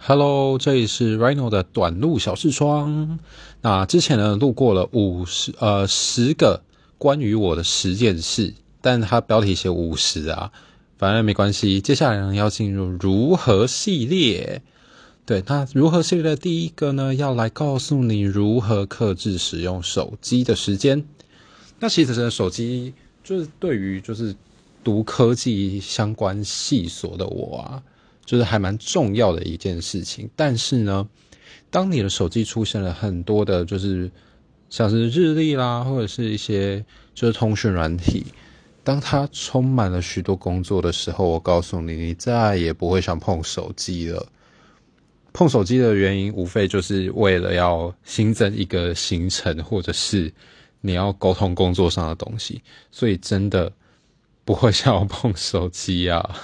Hello，这里是 Rhino 的短路小视窗。那之前呢，录过了五十呃十个关于我的十件事，但它标题写五十啊，反正没关系。接下来呢，要进入如何系列。对，那如何系列的第一个呢，要来告诉你如何克制使用手机的时间。那其实呢，手机就是对于就是读科技相关细琐的我啊。就是还蛮重要的一件事情，但是呢，当你的手机出现了很多的，就是像是日历啦，或者是一些就是通讯软体，当它充满了许多工作的时候，我告诉你，你再也不会想碰手机了。碰手机的原因，无非就是为了要新增一个行程，或者是你要沟通工作上的东西，所以真的不会想要碰手机啊。